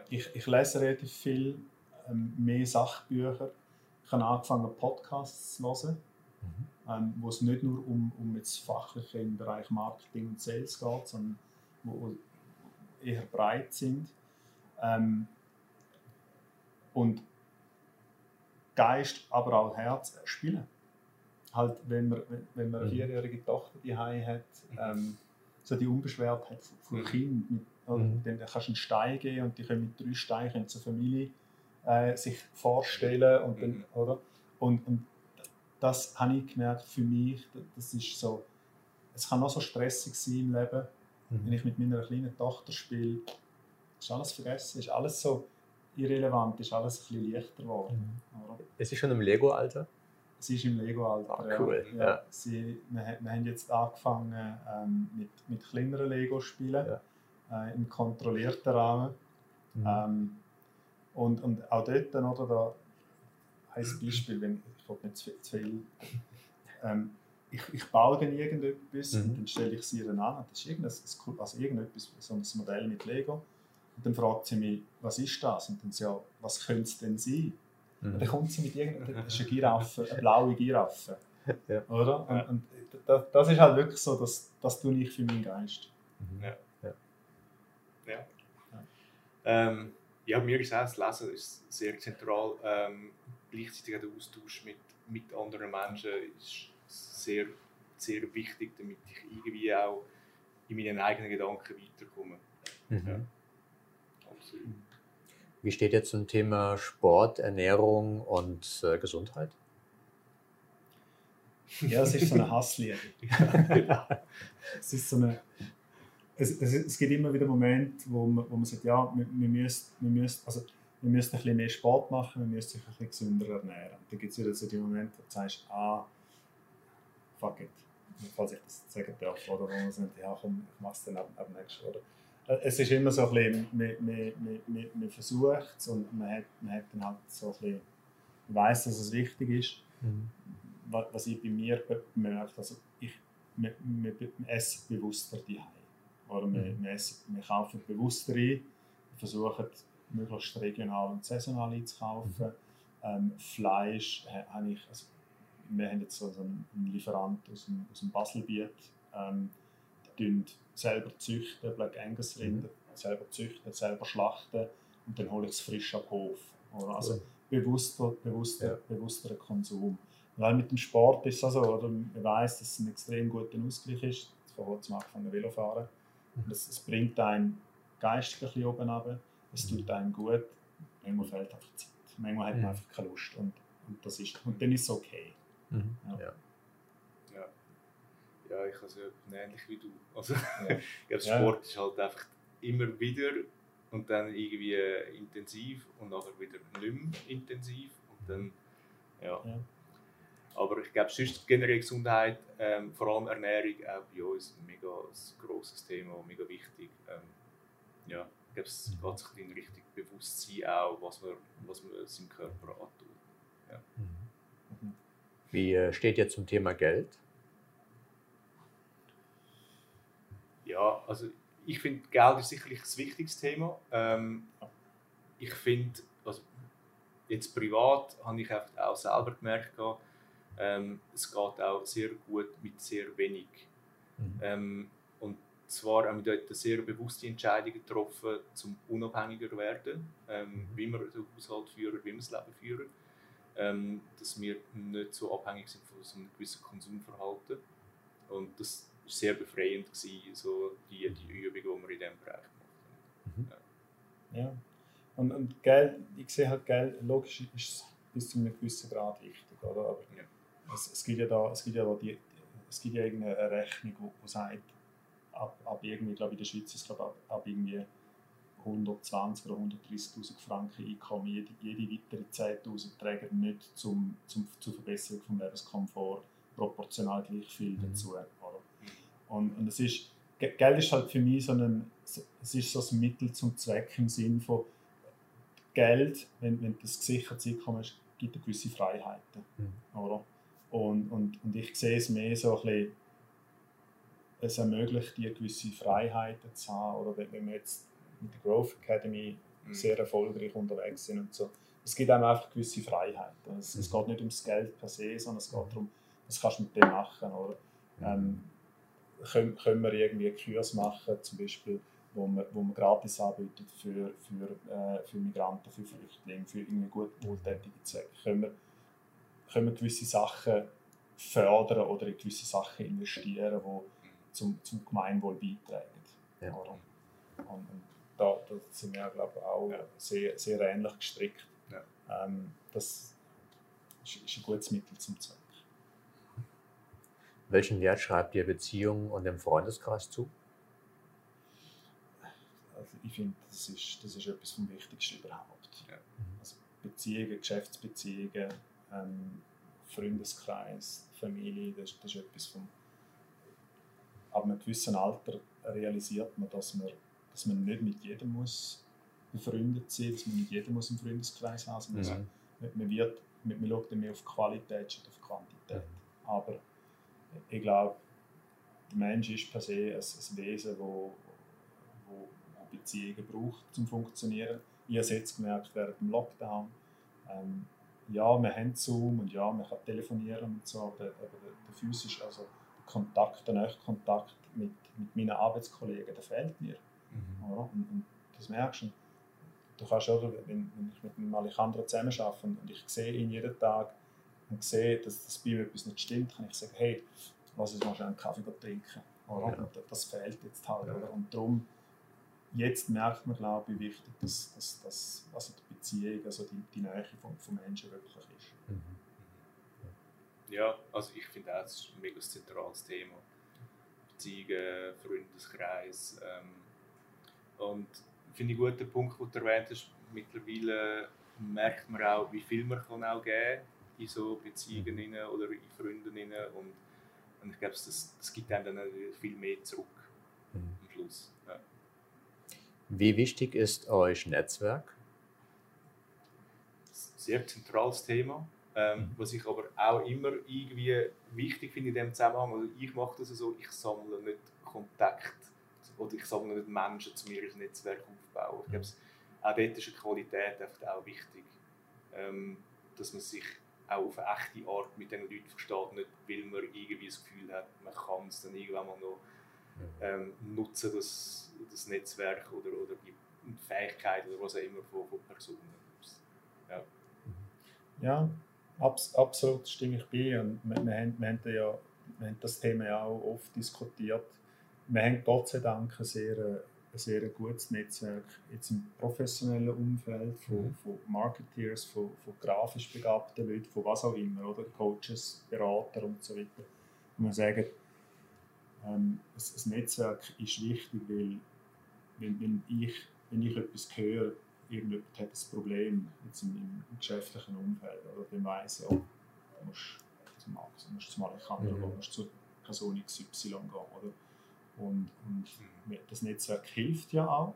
Ich, ich lese relativ viel, ähm, mehr Sachbücher. Ich habe angefangen, Podcasts zu hören, ähm, wo es nicht nur um, um jetzt Fachliche im Bereich Marketing und Sales geht, sondern wo, wo eher breit sind. Ähm, und Geist, aber auch Herz spielen. Halt, wenn man, wenn, man eine Mhm. vierjährige Tochter die hat, ähm, so die Unbeschwertheit von, Mhm. Kind, mit, Mhm. dann kannst du einen Stein geben und die können mit drei Steinen können zur Familie äh, sich vorstellen und dann, Mhm. oder? Und, und das habe ich gemerkt für mich, das ist so, es kann auch so stressig sein im Leben, mhm. wenn ich mit meiner kleinen Tochter spiele, ist alles vergessen, ist alles so irrelevant, ist alles ein bisschen leichter geworden. Mhm. Ist sie schon im Lego-Alter? Sie ist im Lego-Alter. Ah, cool. Ja. ja. Sie, wir, wir haben jetzt angefangen ähm, mit, mit kleineren Lego-Spielen ja. äh, im kontrollierten Rahmen. Mhm. Ähm, und, und auch dort, oder, da ein Beispiel, wenn ich will nicht zu viel, ähm, ich, ich baue dann irgendetwas mhm. und dann stelle ich sie dann an. Das ist irgendetwas, also irgendetwas, so ein Modell mit Lego. Und dann fragt sie mich, was ist das? Und dann sagt ja, was könnte es denn sein? Mhm. Und dann kommt sie mit irgendeiner, das ist eine Giraffe, eine blaue Giraffe. Ja. Oder? Und, und das, das, ist halt wirklich so, dass das tue ich für meinen Geist. Mhm. Ja. Ja. ja. Ähm, ja, mir ist auch das Lesen ist sehr zentral. Ähm, gleichzeitig der Austausch mit, mit anderen Menschen ist sehr, sehr wichtig, damit ich irgendwie auch in meinen eigenen Gedanken weiterkomme. Mhm. Ja. Wie steht jetzt zum Thema Sport, Ernährung und äh, Gesundheit? Ja, es ist so eine Hassliebe. es ist so eine. Es, es, es gibt immer wieder Momente, wo man, wo man sagt, ja, wir, wir, müssen, wir, müssen, also, wir müssen ein bisschen mehr Sport machen, wir müssen sich ein bisschen gesünder ernähren. Dann gibt es wieder so die Momente, wo du sagst, ah, fuck it. Falls ich das sagen darf, oder wo man sagt, ja komm, ich mach's dann ab, ab nächstes oder es ist immer so ein bisschen, man, man, man, man versucht es und man hat, man hat dann halt so ein bisschen, man weiss, dass es wichtig ist. Mhm. Was ich bei mir bemerke, also ich, man, man, man esse bewusster die Oder mhm. esse, man kauft bewusster ein, wir versuchen möglichst regional und saisonal einzukaufen. Mhm. Ähm, Fleisch äh, habe ich, also wir haben jetzt so einen Lieferant aus dem, aus dem Baselbiet, ähm, selber züchten, Black Angus Rinder, mhm. selber züchten, selber schlachten und dann hole ich es frisch ab Hof. Also cool. bewusster, bewusster, ja. bewussterer Konsum. Weil mit dem Sport ist es so, oder? man weiß, dass es ein extrem guter Ausgleich ist. Vor kurzem angefangen Velofahren. Mhm. Es, es bringt einen geistig ein bisschen oben runter. Es tut einem gut. Manchmal fehlt einfach Zeit. Manchmal hat man mhm. einfach keine Lust. Und, und, das ist, und dann ist es okay. Mhm. Ja. Ja. Ja, ich also ähnlich wie du. Also, ja. ich glaube, Sport ja. ist halt einfach immer wieder und dann irgendwie intensiv und nachher wieder nicht mehr intensiv und dann, ja. ja. Aber ich glaube, sonst generell Gesundheit, ähm, vor allem Ernährung, auch bei uns ein mega grosses Thema, mega wichtig. Ähm, ja, ich glaube, es mhm. geht sich in Richtung Bewusstsein auch, was man, was man seinem Körper antut. Ja. Mhm. Wie äh, steht ihr zum Thema Geld? Ja, also ich finde, Geld ist sicherlich das wichtigste Thema. Ähm, ich finde, also jetzt privat habe ich einfach auch selber gemerkt, ähm, es geht auch sehr gut mit sehr wenig. Mhm. Ähm, und zwar haben wir dort sehr bewusste Entscheidungen getroffen, um unabhängiger zu werden, ähm, mhm. wie wir den Haushalt führen, wie wir das Leben führen. Ähm, dass wir nicht so abhängig sind von so einem gewissen Konsumverhalten. Und das sehr befreiend, gewesen, so die, die Übung, die wir in diesem Bereich gemacht haben. Ja. ja. Und, und Geld, ich sehe halt, Geld, logisch ist es bis zu einem gewissen Grad wichtig, oder? Aber ja. es, es gibt ja da, es gibt ja da die, es gibt ja irgendeine Rechnung, die sagt, ab, ab irgendwie, glaube in der Schweiz ist es ab, ab irgendwie 120 oder 130.000 Franken Einkommen, jede, jede weitere 10.000 Träger nicht zum, zum, zur Verbesserung des Lebenskomforts proportional gleich viel mhm. dazu. Und, und es ist, Geld ist halt für mich so ein, es ist so ein Mittel zum Zweck im Sinn von Geld, wenn, wenn das gesicherte Einkommen ist, gibt eine gewisse Freiheiten. Mhm. Oder? Und, und, und ich sehe es mehr so ein bisschen, es ermöglicht dir gewisse Freiheiten zu haben. Oder wenn wir jetzt mit der Growth Academy mhm. sehr erfolgreich unterwegs sind und so. Es gibt einem einfach gewisse Freiheiten. Es, mhm. es geht nicht ums Geld per se, sondern es geht mhm. darum, was kannst du mit dem machen. Oder? Mhm. Ähm, können, können wir irgendwie Kurs machen, zum Beispiel, wo man, wo man gratis anbietet für, für, äh, für Migranten, für Flüchtlinge, für irgendwie gut wohltätige Zwecke. Können wir, können wir gewisse Sachen fördern oder in gewisse Sachen investieren, die zum, zum Gemeinwohl beitragen. Ja. Und, da, da, sind wir, glaube ich, auch ja. sehr, sehr ähnlich gestrickt. Ja. Ähm, das ist, ist, ein gutes Mittel zum Zweck. Welchen Wert schreibt ihr Beziehungen und dem Freundeskreis zu? Also ich finde, das ist, das ist etwas vom Wichtigsten überhaupt. Ja. Also Beziehungen, Geschäftsbeziehungen, ähm, Freundeskreis, Familie, das, das ist etwas vom. Ab einem gewissen Alter realisiert man, dass man, dass man nicht mit jedem muss befreundet sein, dass man mit jedem muss im Freundeskreis haben. Also man, Mhm. man, man wird, man, man schaut dann mehr auf Qualität statt auf Quantität. Aber ich glaube, der Mensch ist per se ein, ein Wesen, wo, wo, wo Beziehungen braucht zum Funktionieren. Ich habe es jetzt gemerkt während dem Lockdown. Ähm, ja, wir haben Zoom und ja, man kann telefonieren und so, aber, aber der, der physische, also der Kontakt, der Nächkontakt mit, mit meinen Arbeitskollegen, der fehlt mir. Oder? Und, und das merkst du. Du kannst auch, wenn, wenn ich mit dem Alejandro zusammen arbeite und, und ich sehe ihn jeden Tag und sehe, dass das bei ihm etwas nicht stimmt, kann ich sagen, hey, lass uns mal schnell einen Kaffee trinken. Oder? Ja. Das fehlt jetzt halt. Ja. Oder? Und darum, jetzt merkt man, glaube ich, wie wichtig dass, dass, dass also die Beziehung, also die, die Nähe von, von Menschen wirklich ist. Mhm. Ja, also ich finde auch, das ist ein mega zentrales Thema. Beziehungen, Freundeskreis. Ähm, und finde ich einen guten Punkt, den du erwähnt hast. Mittlerweile merkt man auch, wie viel man kann auch geben in so Beziehungen rein oder in Freunden. Und, und ich glaube, das, das gibt einem dann viel mehr zurück Mhm. am Schluss. Ja. Wie wichtig ist euch Netzwerk? sehr zentrales Thema. Ähm, Mhm. Was ich aber auch immer irgendwie wichtig finde in dem Zusammenhang, also ich mache das so, ich sammle nicht Kontakt oder ich sammle nicht Menschen zu mir ins Netzwerk aufbauen. Ich glaube, auch dort ist die Qualität einfach auch wichtig, ähm, dass man sich auch auf eine echte Art mit diesen Leuten versteht, nicht weil man irgendwie das Gefühl hat, man kann es dann irgendwann mal noch ähm, nutzen, das, das Netzwerk oder, oder die Fähigkeiten oder was auch immer von, von Personen. Ja. Ja, abs absolut stimme ich bei. Und wir, wir, haben, wir, haben ja, wir haben das Thema ja auch oft diskutiert. Wir haben Gott sei Dank ein sehr, äh, ein sehr gutes Netzwerk jetzt im professionellen Umfeld von, Mhm. von Marketeers, von, von grafisch begabten Leuten, von was auch immer, oder Coaches, Berater und so weiter. Und wir sagen, ähm, ein Netzwerk ist wichtig, weil wenn, wenn, ich, wenn ich etwas höre, irgendjemand hat ein Problem jetzt im, im geschäftlichen Umfeld, oder dann weiss ich, oh, du musst zum Max, du musst zum Alejandro Mhm. du musst zur Person XY gehen. Oder? Und, und Mhm. das Netzwerk hilft ja auch,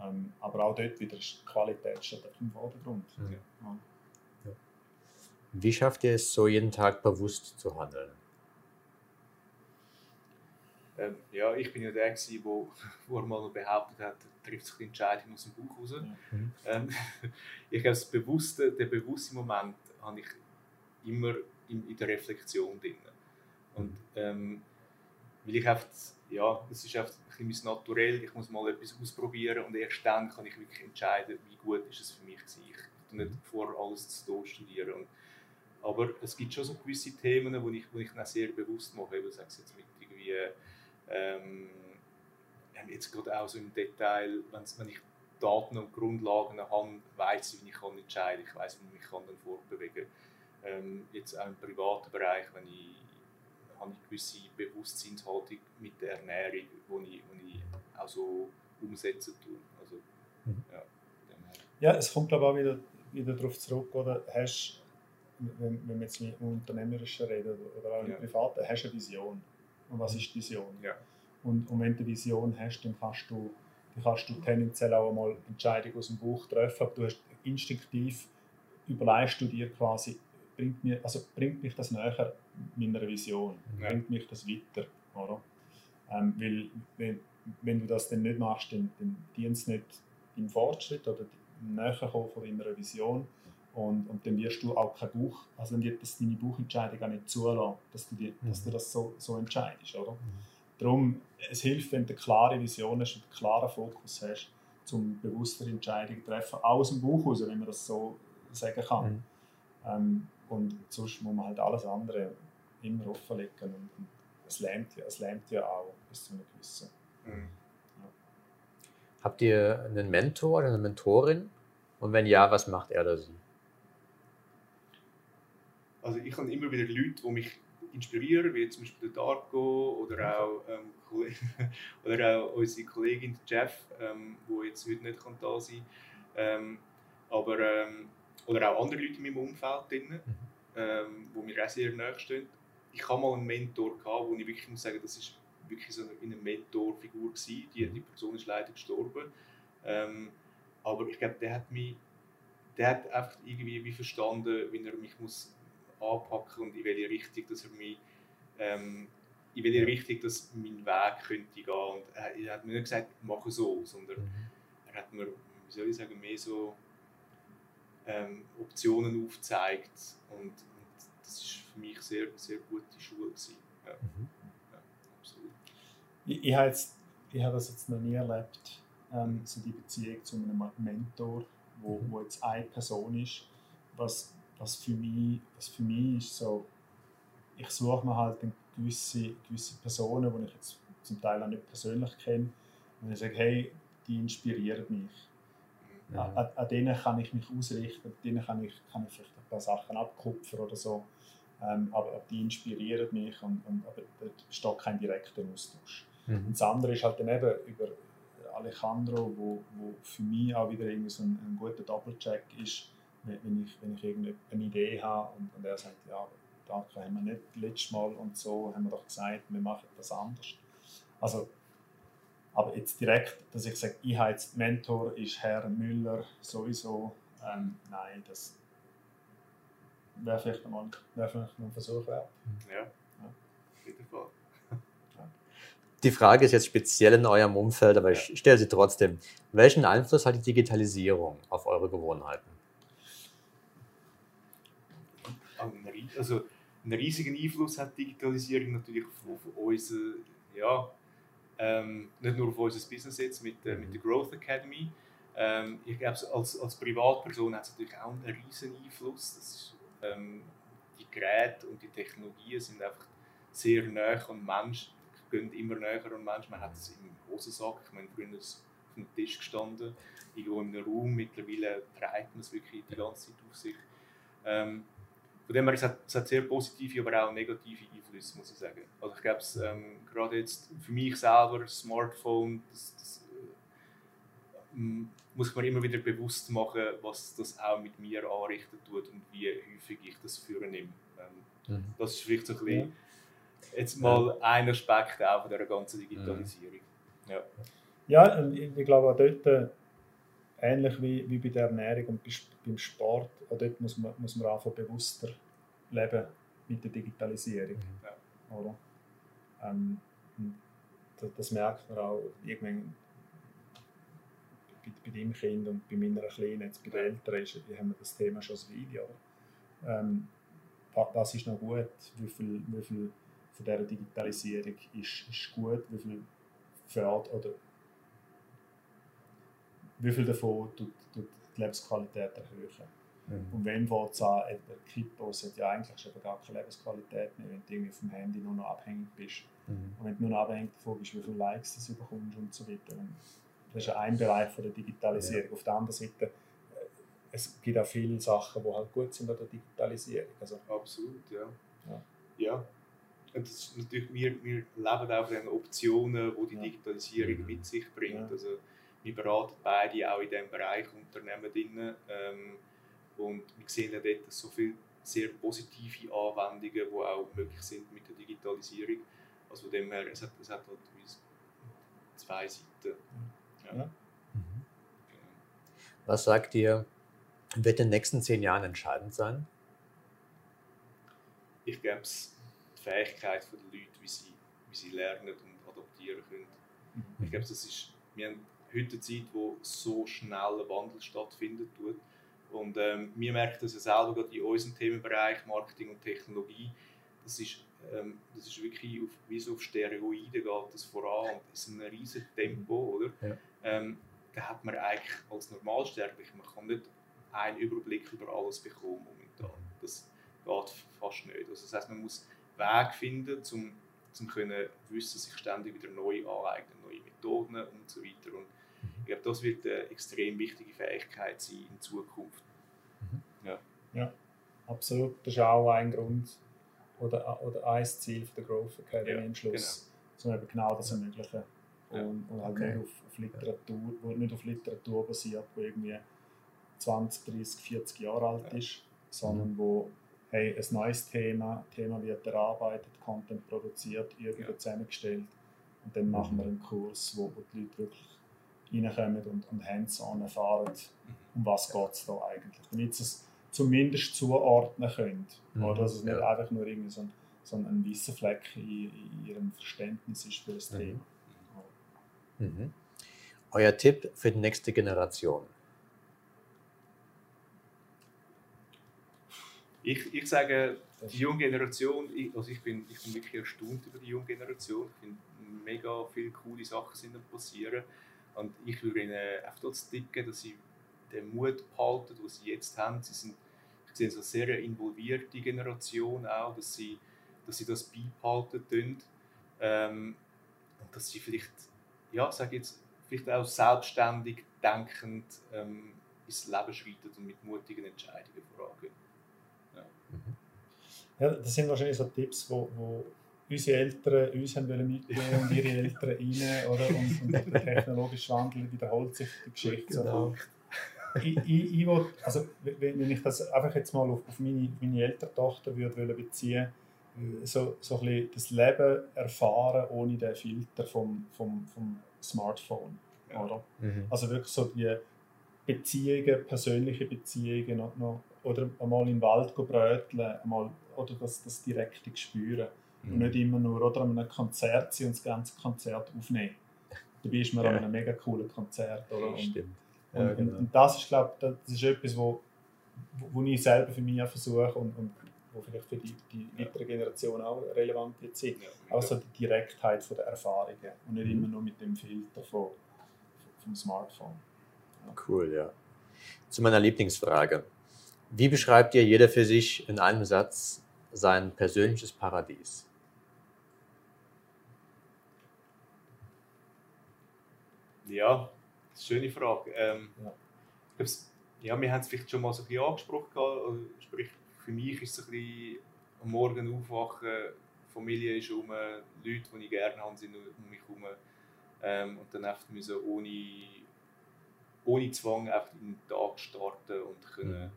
ähm, aber auch dort wieder ist die Qualität steht im Vordergrund. Mhm. Ja. Wie schafft ihr es, so jeden Tag bewusst zu handeln? Ähm, ja, ich bin ja der, gewesen, wo, wo er mal noch behauptet hat, er trifft sich die Entscheidung aus dem Bauch raus. Mhm. Ähm, ich glaube, das bewusste, der bewusste Moment habe ich immer in, in der Reflexion drin. Und ähm, weil ich einfach, ja, es ist einfach ein bisschen mein Naturell, ich muss mal etwas ausprobieren und erst dann kann ich wirklich entscheiden, wie gut ist es für mich gewesen. Ich nicht vor alles zu studieren. Und, aber es gibt schon so gewisse Themen, wo ich, wo ich dann sehr bewusst mache, eben sage jetzt mit irgendwie, ähm, jetzt gerade auch so im Detail, wenn ich Daten und Grundlagen habe, weiß ich, wie ich kann entscheiden kann, ich weiß, wie ich mich kann dann fortbewegen kann. Ähm, jetzt auch im privaten Bereich, wenn ich, habe ich gewisse Bewusstseinshaltung mit der Ernährung, die ich, wo ich auch so umsetzen tue. Also, Mhm. ja. Ja, es kommt ich auch wieder, wieder darauf zurück, oder hast, wenn, wenn wir jetzt mit einem Unternehmerischen reden oder auch im Ja. Privaten, hast du eine Vision. Und was ist die Vision? Ja. Und, und wenn du eine Vision hast, dann kannst du, dann kannst du tendenziell auch mal Entscheidungen aus dem Buch treffen, aber du hast instinktiv überlegst du dir quasi, bringt, mir, also bringt mich das näher meiner Vision, Ja. bringt mich das weiter, oder? Ähm, weil wenn, wenn du das dann nicht machst, dann, dann dient es nicht im Fortschritt oder im Näherkommen von deiner Vision und, und dann wirst du auch kein Buch, also dann wird das deine Buchentscheidung auch nicht zulassen, dass du, die, dass du das so, so entscheidest, oder? Darum, es hilft, wenn du eine klare Vision hast und einen klaren Fokus hast, zum bewusster Entscheidungen zu treffen, auch aus dem Buch raus, wenn man das so sagen kann. Mhm. Ähm, und sonst muss man halt alles andere immer offenlegen und, und es lernt ja, es lernt ja auch bis zu einem gewissen. Mhm. Habt ihr einen Mentor oder eine Mentorin? Und wenn ja, was macht er oder sie? Also ich habe immer wieder Leute, die mich inspirieren, wie zum Beispiel der Darko oder auch, ähm, oder auch unsere Kollegin Jeff, ähm, wo jetzt heute nicht kann da sein kann. Ähm, aber, ähm, oder auch andere Leute in meinem Umfeld, drin, mhm. ähm, wo mir auch sehr nahe stehen. Ich habe mal einen Mentor gehabt, wo ich wirklich muss sagen, das ist wirklich so eine, eine Mentorfigur gewesen. Die, die Person ist leider gestorben. Ähm, aber ich glaube, der hat mich, der hat einfach irgendwie wie verstanden, wie er mich muss anpacken und in welche Richtung, dass er mich, ähm, in welche Richtung dass mein Weg könnte gehen. Und er hat mir nicht gesagt, mache so, sondern mhm. er hat mir, wie soll ich sagen, mehr so ähm, Optionen aufgezeigt und, und das ist für mich sehr, sehr gute Schule gewesen. Ja. Mhm. Ja, absolut. Ich, ich, habe jetzt, ich habe das jetzt noch nie erlebt, ähm, so die Beziehung zu einem Mentor, wo, mhm. wo jetzt eine Person ist, was, was, für mich, was für mich ist so, ich suche mir halt gewisse, gewisse Personen, die ich jetzt zum Teil auch nicht persönlich kenne, und ich sage, hey, die inspirieren mich. Mhm. An, an, denen kann ich mich ausrichten, an denen kann ich, kann ich vielleicht ein paar Sachen abkupfern oder so. Ähm, aber die inspirieren mich und, und aber da steht kein direkter Austausch. Mhm. Und das andere ist halt dann eben über Alejandro, wo, wo für mich auch wieder irgendwie so ein, ein guter Doppelcheck ist, wenn ich, wenn ich irgendeine Idee habe und, und er sagt, ja, danke, haben wir nicht letztes Mal und so, haben wir doch gesagt, wir machen das anders. Also, aber jetzt direkt, dass ich sage, ich habe jetzt Mentor, ist Herr Müller sowieso, ähm, nein, das wäre vielleicht noch wär vielleicht ein Versuch wert. Ja, auf jeden Fall. Die Frage ist jetzt speziell in eurem Umfeld, aber ich stelle sie trotzdem. Welchen Einfluss hat die Digitalisierung auf eure Gewohnheiten? Also einen riesigen Einfluss hat Digitalisierung natürlich auf, auf unser, ja, ähm, nicht nur auf unser Business jetzt mit, äh, mit der Growth Academy. Ähm, ich glaube, als, als Privatperson hat es natürlich auch einen riesigen Einfluss. Ist, ähm, die Geräte und die Technologien sind einfach sehr nah an Menschen gehen immer näher an Menschen. Man hat es im Hosensack, ich meine, früher auf dem Tisch gestanden, irgendwo in einem Raum. Mittlerweile trägt man es wirklich die ganze Zeit auf sich. Ähm, von dem her, es hat, es hat sehr positive, aber auch negative Einflüsse, muss ich sagen. Also ich glaube, ähm, gerade jetzt für mich selber, Smartphone, das, das äh, muss man immer wieder bewusst machen, was das auch mit mir anrichten tut und wie häufig ich das führen nehme. Ähm, mhm. Das ist vielleicht so ein bisschen... Ja jetzt mal ja. ein Aspekt auch von dieser ganzen Digitalisierung. Ja, ja ich glaube auch dort, äh, ähnlich wie, wie bei der Ernährung und beim Sport, auch dort muss man, muss man einfach bewusster leben mit der Digitalisierung. Mhm. Ja. Oder? Ähm, das, das, merkt man auch irgendwann bei, bei deinem Kind und bei meiner Kleinen, jetzt bei den Eltern, ist, haben wir das Thema schon ein Video. Ähm, was ist noch gut? Wie viel, wie viel von dieser Digitalisierung ist, ist gut, wie viel fördert oder wie viel davon tut, tut die Lebensqualität erhöhen. Mhm. Und wenn fängt es an, der Kippos hat ja eigentlich schon gar keine Lebensqualität mehr, wenn du irgendwie vom Handy nur noch abhängig bist. Mhm. Und wenn du nur noch abhängig davon bist, wie viele Likes du bekommst und so weiter. Und das ist ja ein Bereich von der Digitalisierung. Ja. Auf der anderen Seite, äh, es gibt auch viele Sachen, die halt gut sind an der Digitalisierung. Also, Absolut, ja. ja. ja das ist natürlich, wir, wir leben auch von den Optionen, die die ja. Digitalisierung mhm. mit sich bringt. Ja. Also, wir beraten beide auch in diesem Bereich Unternehmen drin. Ähm, und wir sehen ja dort so viele sehr positive Anwendungen, die auch möglich sind mit der Digitalisierung. Also von dem her, es hat, es hat halt zwei Seiten. Ja. Ja. Mhm. Genau. Was sagt ihr, wird in den nächsten zehn Jahren entscheidend sein? Ich glaube, die Fähigkeit der Leute, wie sie, wie sie lernen und adaptieren können. Mhm. Ich glaube, das ist, wir haben heute eine Zeit, wo so schnell ein Wandel stattfindet. Tut. Und ähm, wir merken das ja selber gerade in unserem Themenbereich Marketing und Technologie. Das ist, ähm, das ist wirklich auf, wie so auf Steroiden geht das voran und es ist ein riesiges Tempo, oder? Ja. Ähm, da hat man eigentlich als Normalsterblich, man kann nicht einen Überblick über alles bekommen momentan. Das geht fast nicht. Also das heißt, man muss Weg finden, um zum können wissen, sich ständig wieder neu aneignen, neue Methoden und so weiter. Und ich glaube, das wird eine extrem wichtige Fähigkeit sein in Zukunft. Mhm. Ja. ja, absolut. Das ist auch ein Grund, oder, oder ein Ziel der Growth Academy Ja, am Schluss, um eben genau das ermöglichen. Ja. Und, und halt Okay. nicht, auf, auf Literatur, wo nicht auf Literatur basiert, wo irgendwie 20, 30, 40 Jahre alt ist, sondern wo hey, ein neues Thema, Thema wird erarbeitet, Content produziert, Übungen Ja. zusammengestellt und dann machen wir einen Kurs, wo, wo die Leute wirklich reinkommen und, und hands-on erfahren, um was geht es da eigentlich, damit sie es zumindest zuordnen können. Mhm, Oder dass es nicht ja. einfach nur irgendwie so ein, so ein weißer Fleck in, in ihrem Verständnis ist für das Mhm. Thema. Mhm. Euer Tipp für die nächste Generation? Ich, ich sage, die junge Generation, ich, also ich bin, ich bin wirklich erstaunt über die junge Generation. Ich finde, mega viele coole Sachen sind am passieren. Und ich würde ihnen einfach Tipp geben, dass sie den Mut behalten, den sie jetzt haben. Sie sind, ich sehe so eine sehr involvierte Generation auch, dass sie, dass sie das beibehalten tun. Ähm, und dass sie vielleicht, ja, sage jetzt, vielleicht auch selbstständig denkend ähm, ins Leben schreiten und mit mutigen Entscheidungen vorangehen. Ja, das sind wahrscheinlich so Tipps, wo, wo unsere Eltern uns haben mitgeben und ihre Eltern rein, oder? Und, und der technologische Wandel wiederholt sich die Geschichte. so. Genau. Ich, ich, ich will, also wenn ich das einfach jetzt mal auf, auf meine, meine ältere Tochter würde beziehen so, so ein bisschen das Leben erfahren ohne den Filter vom, vom, vom Smartphone. Ja. Oder? Mhm. Also wirklich so die Beziehungen, persönliche Beziehungen noch, noch, oder einmal im Wald go bröteln, einmal, oder das, das direkte Spüren. Mhm. Und nicht immer nur oder an einem Konzert sein und das ganze Konzert aufnehmen. Dabei ist man Ja. an einem mega coolen Konzert. Oder? Und, Stimmt. Ja, und, genau. und das ist, glaube ich, das ist etwas, wo, wo ich selber für mich versuche und, und wo vielleicht für die, die weitere Generation auch relevant wird sein. Ja, Aber so die Direktheit von der Erfahrungen und nicht Mhm. immer nur mit dem Filter von, vom Smartphone. Cool, ja. Zu meiner Lieblingsfrage. Wie beschreibt ihr jeder für sich in einem Satz sein persönliches Paradies? Ja, das ist eine schöne Frage. Ähm, Ja. ja, wir haben es vielleicht schon mal so ein bisschen angesprochen. Also, sprich, für mich ist es ein bisschen am Morgen aufwachen, Familie ist um, Leute, die ich gerne habe, sind um mich herum. Ähm, und dann einfach müssen ohne, ohne Zwang einfach in den Tag starten und können, Mhm.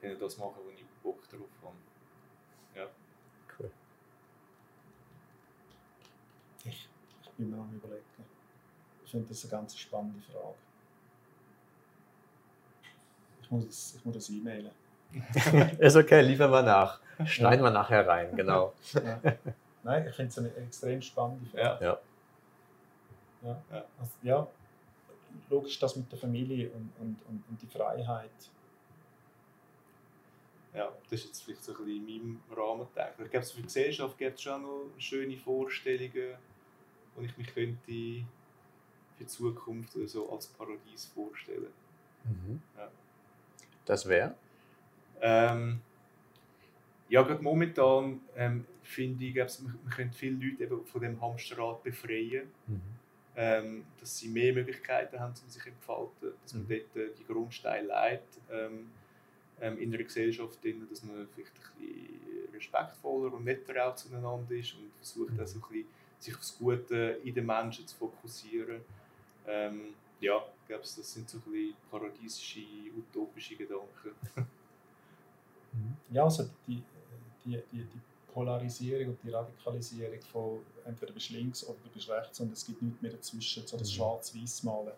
können das machen, wo ich Bock drauf habe. Ja. Cool. Ich, ich bin mir am überlegen. Ich finde das eine ganz spannende Frage. Ich muss es, ich muss das e-mailen. Ist okay, liefern wir nach. Schneiden wir nachher rein, genau. Ja. Nein, ich finde es eine extrem spannende Frage. Ja. Ja. Ja. Ja. Also, ja, logisch das mit der Familie und, und, und, und die Freiheit. Ja, das ist jetzt vielleicht so ein bisschen in meinem Rahmen gedacht. Ich glaube, für die Gesellschaft gibt es schon noch schöne Vorstellungen, wo ich mich könnte für die Zukunft oder so als Paradies vorstellen. Mhm. Ja. Das wäre? Ähm, ja, gerade momentan ähm, finde ich, glaub's, man, man könnte viele Leute eben von dem Hamsterrad befreien, Mhm. ähm, dass sie mehr Möglichkeiten haben, um sich zu entfalten, dass man Mhm. dort äh, die Grundsteine leitet ähm, ähm, in einer Gesellschaft, drin, dass man vielleicht ein bisschen respektvoller und netter auch zueinander ist und versucht, Mhm. auch so ein bisschen, sich auf das Gute in den Menschen zu fokussieren. Ähm, ja, ich glaube, das sind so ein bisschen paradiesische, utopische Gedanken. Ja, also die, die, die, die Polarisierung und die Radikalisierung von entweder bist du links oder du bist rechts und es gibt nichts mehr dazwischen, so das Mhm. schwarz-weiß malen.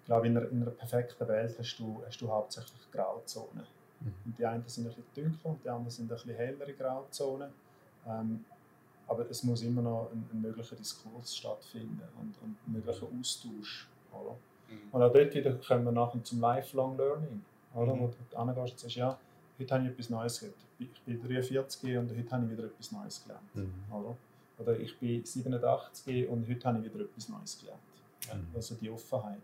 Ich glaube, in einer, in einer perfekten Welt hast du, hast du hauptsächlich Grauzonen. Mhm. Und die einen sind ein bisschen dunkler und die anderen sind ein bisschen hellere Grauzonen. Ähm, aber es muss immer noch ein, ein möglicher Diskurs stattfinden und, und ein möglicher Austausch. Oder? Mhm. Und auch dort wieder kommen wir nachher zum Lifelong Learning. Oder? Mhm. Wo du angehst und sagst, ja, heute habe ich etwas Neues gelernt. Ich bin 43 und heute habe ich wieder etwas Neues gelernt. Mhm. Oder? oder ich bin 87 und heute habe ich wieder etwas Neues gelernt. Mhm. Also die Offenheit.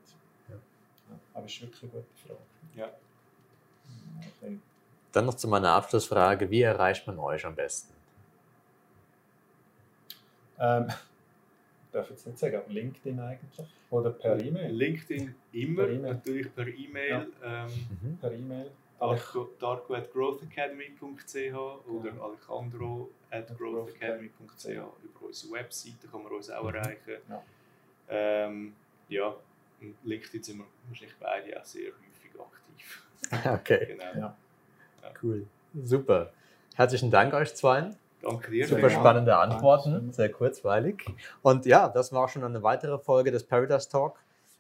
Ja. Ja, aber es ist wirklich eine gute Frage. Ja. Okay. Dann noch zu meiner Abschlussfrage. Wie erreicht man euch am besten? Ähm, ich darf jetzt nicht sagen, aber LinkedIn eigentlich. Oder per E-Mail. LinkedIn immer, Per E-Mail. natürlich per E-Mail. Ähm, Mhm. Per E-Mail. Darko at growthacademy.ch oder Alejandro at growthacademy.ch. Über unsere Webseite kann man uns auch erreichen. Ja. Ähm, ja, und LinkedIn sind wir wahrscheinlich beide auch sehr häufig aktiv. Okay, Genau. Ja. cool. Super. Herzlichen Dank euch zweien. Danke. Super spannende. Antworten, sehr kurzweilig. Und ja, das war auch schon eine weitere Folge des Paradise Talk.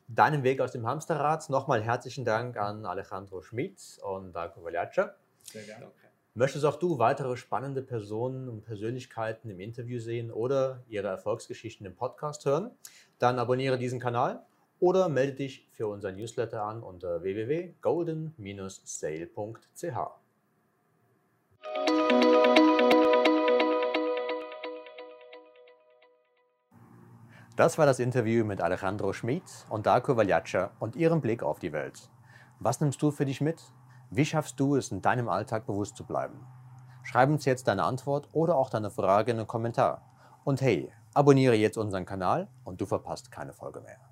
Deinen Weg aus dem Hamsterrad. Nochmal herzlichen Dank an Alejandro Schmid und Darko Valjaca. Sehr gerne. Möchtest auch du weitere spannende Personen und Persönlichkeiten im Interview sehen oder ihre Erfolgsgeschichten im Podcast hören? Dann abonniere diesen Kanal oder melde dich für unser Newsletter an unter www.golden-sale.ch. Das war das Interview mit Alejandro Schmid und Darko Valjaca und ihrem Blick auf die Welt. Was nimmst du für dich mit? Wie schaffst du es, in deinem Alltag bewusst zu bleiben? Schreib uns jetzt deine Antwort oder auch deine Frage in den Kommentar. Und hey, abonniere jetzt unseren Kanal und du verpasst keine Folge mehr.